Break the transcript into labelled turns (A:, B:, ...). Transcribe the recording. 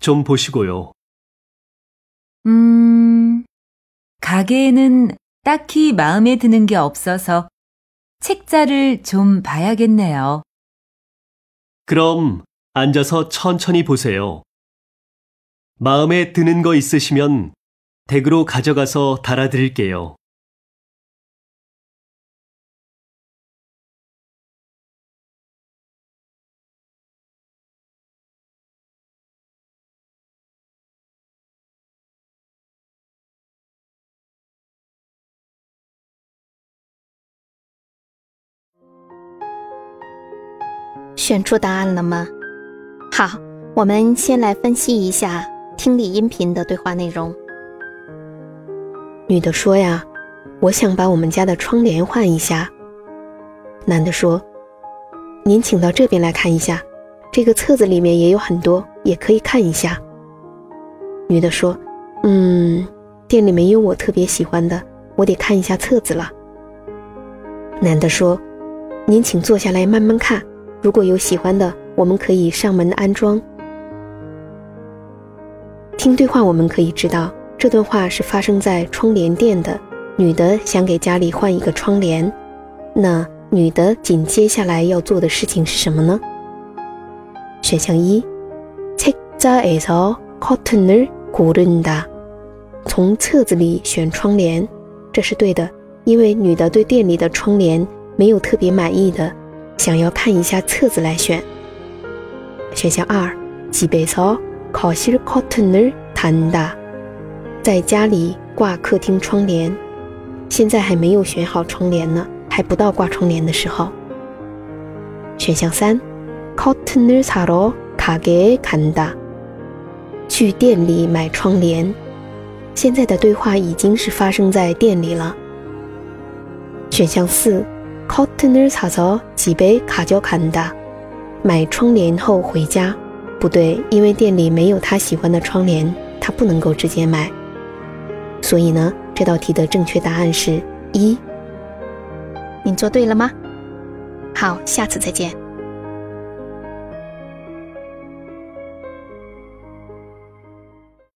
A: 좀 보시고요.
B: 음, 가게에는 딱히 마음에 드는 게 없어서 책자를 좀 봐야겠네요.
A: 그럼 앉아서 천천히 보세요. 마음에 드는 거 있으시면 댁으로 가져가서 달아드릴게요.
C: “选出答案了吗？好，我们先来分析一下听力音频的对话内容。
D: 女的说呀：“我想把我们家的窗帘换一下。”男的说：“您请到这边来看一下，这个册子里面也有很多，也可以看一下。”女的说：“嗯，店里没有我特别喜欢的，我得看一下册子了。”男的说：“您请坐下来慢慢看，如果有喜欢的，我们可以上门安装。”听对话，我们可以知道。这段话是发生在窗帘店的，女的想给家里换一个窗帘，那女的紧接下来要做的事情是什么呢？选项一，책자에서커튼을고른 다， 从册子里选窗帘，这是对的，因为女的对店里的窗帘没有特别满意的， 想要看一下册子来选。选项二，집에서거실커튼을단 다。 在家里挂客厅窗帘，现在还没有选好窗帘呢，还不到挂窗帘的时候。选项三，커튼을사러가게에간 다， 去店里买窗帘。现在的对话已经是发生在店里了。选项四， 커튼을사서집에가져간 다， 买窗帘后回家。不对，因为店里没有他喜欢的窗帘，他不能够直接买。所以呢，这道题的正确答案是一。
C: 你做对了吗？好，下次再见。